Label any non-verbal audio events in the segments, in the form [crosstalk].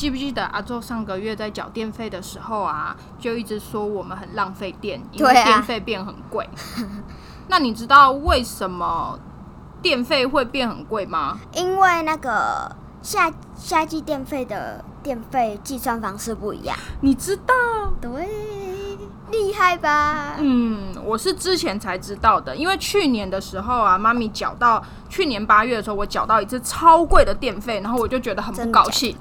记不记得阿周上个月在缴电费的时候啊，就一直说我们很浪费电，因为电费变很贵。[laughs] 那你知道为什么电费会变很贵吗？因为那个夏夏季电费的电费计算方式不一样。你知道？对，厉害吧？嗯，我是之前才知道的，因为去年的时候啊，妈咪缴到去年八月的时候，我缴到一次超贵的电费，然后我就觉得很不高兴。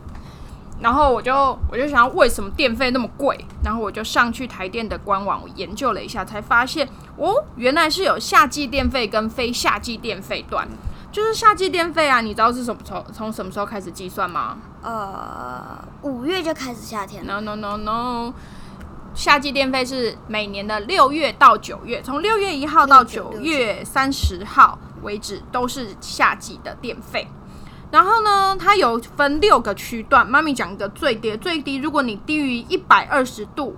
然后我就我就想要为什么电费那么贵？然后我就上去台电的官网研究了一下，才发现哦，原来是有夏季电费跟非夏季电费段。就是夏季电费啊，你知道是什么时候从什么时候开始计算吗？呃，五月就开始夏天了。No no no no，夏季电费是每年的六月到九月，从六月一号到九月三十号为止都是夏季的电费。然后呢，它有分六个区段。妈咪讲一个最低，最低，如果你低于一百二十度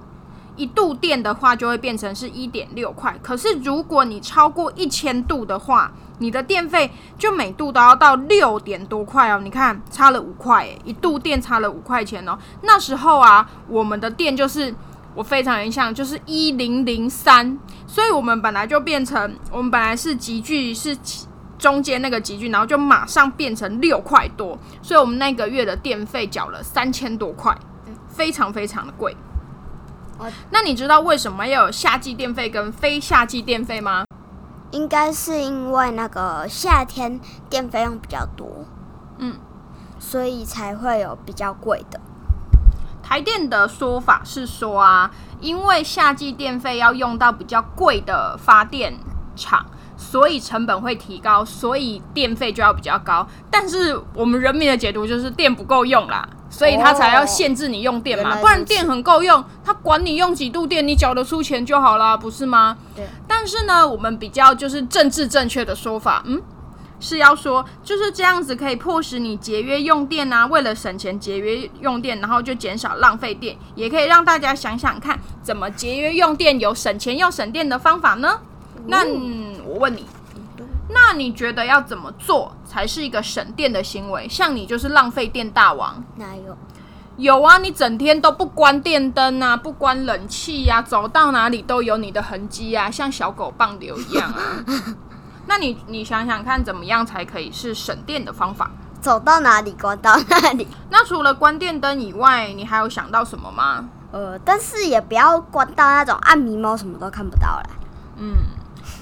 一度电的话，就会变成是一点六块。可是如果你超过一千度的话，你的电费就每度都要到六点多块哦。你看，差了五块，一度电差了五块钱哦。那时候啊，我们的电就是我非常印象，就是一零零三。所以我们本来就变成，我们本来是集聚是。中间那个集聚，然后就马上变成六块多，所以我们那个月的电费缴了三千多块，非常非常的贵。那你知道为什么要有夏季电费跟非夏季电费吗？应该是因为那个夏天电费用比较多，嗯，所以才会有比较贵的。台电的说法是说啊，因为夏季电费要用到比较贵的发电厂。所以成本会提高，所以电费就要比较高。但是我们人民的解读就是电不够用啦，所以他才要限制你用电嘛。不然电很够用，他管你用几度电，你缴得出钱就好了，不是吗？对。但是呢，我们比较就是政治正确的说法，嗯，是要说就是这样子可以迫使你节约用电啊。为了省钱节约用电，然后就减少浪费电，也可以让大家想想看，怎么节约用电有省钱又省电的方法呢？那我问你，那你觉得要怎么做才是一个省电的行为？像你就是浪费电大王。哪有？有啊，你整天都不关电灯啊，不关冷气呀，走到哪里都有你的痕迹啊，像小狗棒流一样啊。[laughs] 那你你想想看，怎么样才可以是省电的方法？走到哪里关到哪里。[laughs] 那除了关电灯以外，你还有想到什么吗？呃，但是也不要关到那种暗迷猫什么都看不到了。嗯。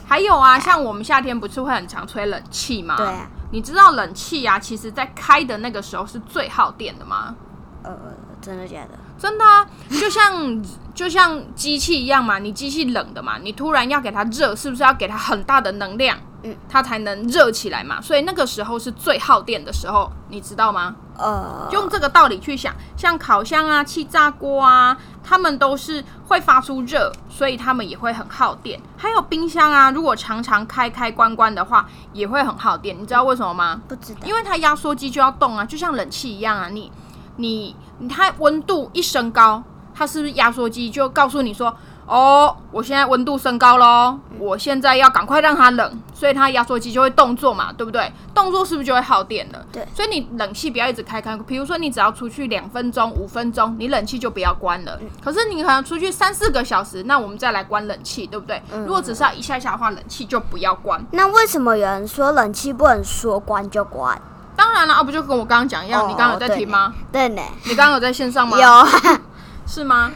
还有啊，像我们夏天不是会很常吹冷气吗？对啊。你知道冷气啊，其实在开的那个时候是最耗电的吗？呃，真的假的？真的啊，就像 [laughs] 就像机器一样嘛，你机器冷的嘛，你突然要给它热，是不是要给它很大的能量？嗯，它才能热起来嘛，所以那个时候是最耗电的时候，你知道吗？呃，用这个道理去想，像烤箱啊、气炸锅啊，它们都是会发出热，所以它们也会很耗电。还有冰箱啊，如果常常开开关关的话，也会很耗电。你知道为什么吗？不知道，因为它压缩机就要动啊，就像冷气一样啊，你你它温度一升高，它是不是压缩机就告诉你说？哦，我现在温度升高喽，我现在要赶快让它冷，所以它压缩机就会动作嘛，对不对？动作是不是就会耗电了？对，所以你冷气不要一直开开，比如说你只要出去两分钟、五分钟，你冷气就不要关了。可是你可能出去三四个小时，那我们再来关冷气，对不对？如果只是要一下下的话，冷气就不要关。那为什么有人说冷气不能说关就关？当然了啊，不就跟我刚刚讲一样？哦你刚刚有在听吗？对呢，你刚刚有在线上吗？有啊，[laughs] 是吗？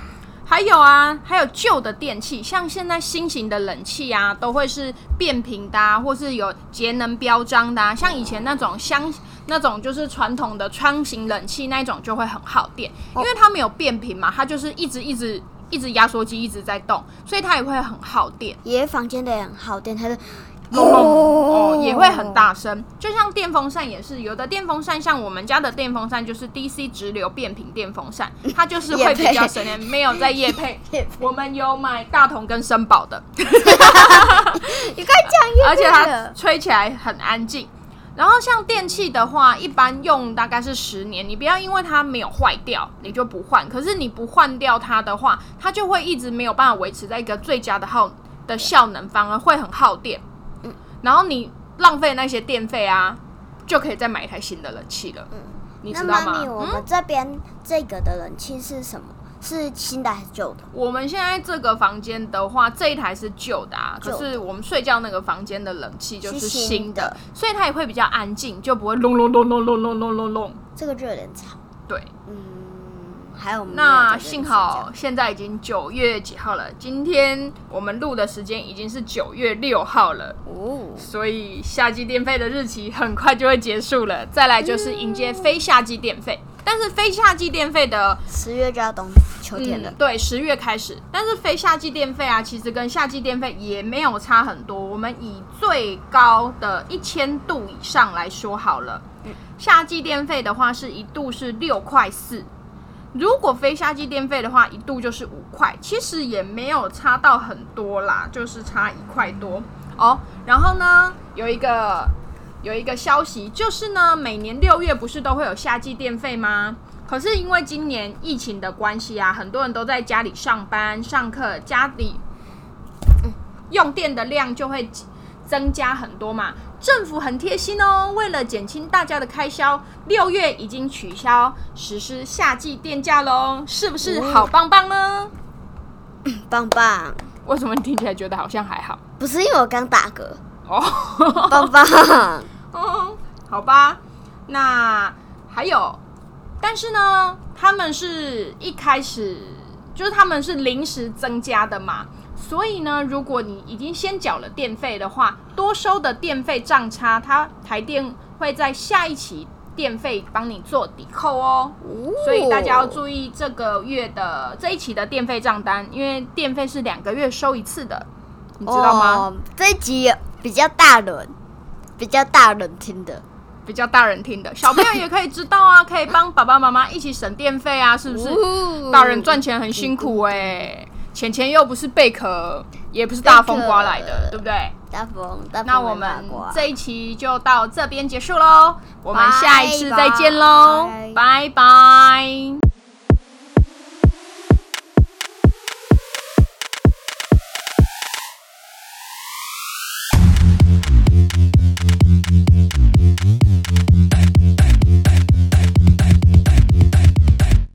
还有啊，还有旧的电器，像现在新型的冷气啊，都会是变频的、啊，或是有节能标章的、啊。像以前那种箱那种就是传统的窗型冷气那一种就会很耗电，因为它没有变频嘛，它就是一直一直一直压缩机一直在动，所以它也会很耗电。爷爷房间的也很耗电，他是隆隆哦，也会很大声。就像电风扇也是，有的电风扇像我们家的电风扇就是 DC 直流变频电风扇，它就是会比较省电，没有在夜配。我们有买大同跟森宝的，[laughs] [laughs] 你快讲爷而且它，吹起来很安静。然后像电器的话，一般用大概是十年，你不要因为它没有坏掉你就不换。可是你不换掉它的话，它就会一直没有办法维持在一个最佳的耗的效能，反而会很耗电。然后你浪费那些电费啊，就可以再买一台新的冷气了。嗯你知道吗？我嗯，们这边这个的冷气是什么？是新的还是旧的？我们现在这个房间的话，这一台是旧的啊，可是我们睡觉那个房间的冷气就是是新的所以它也会比较安静，就不会隆隆隆隆隆隆隆隆隆。这个就有点吵。对，嗯，那幸好现在已经九月几号了，今天我们录的时间已经是九月六号了。哦，所以夏季电费的日期很快就会结束了，再来就是迎接非夏季电费。但是非夏季电费的十月就要冬秋天了嗯，。对，十月开始。但是非夏季电费啊，其实跟夏季电费也没有差很多。我们以最高的一千度以上来说好了，夏季电费的话是一度是六块四。如果非夏季电费的话，一度就是五块，其实也没有差到很多啦，就是差一块多哦。然后呢，有一个有一个消息，就是呢，每年六月不是都会有夏季电费吗？可是因为今年疫情的关系啊，很多人都在家里上班、上课，家里、用电的量就会增加很多嘛。政府很贴心哦，为了减轻大家的开销，六月已经取消实施夏季电价喽，是不是好棒棒呢？[coughs] 棒棒，为什么你听起来觉得好像还好？不是因为我刚打嗝，哦，棒棒。嗯，[laughs] 好吧，那还有，但是呢，他们是一开始就是他们是临时增加的嘛，所以呢，如果你已经先缴了电费的话，多收的电费账差，它台电会在下一期电费帮你做抵扣哦。所以大家要注意这个月的这一期的电费账单，因为电费是两个月收一次的，你知道吗？哦？这一集比较大人，比较大人听的，比较大人听的，小朋友也可以知道啊，可以帮爸爸妈妈一起省电费啊，是不是？哦大人赚钱很辛苦哎、[laughs] 钱钱又不是贝壳，也不是大风刮来的，对不对？大风，大风那我们这一期就到这边结束喽，我们下一次再见喽，拜。拜拜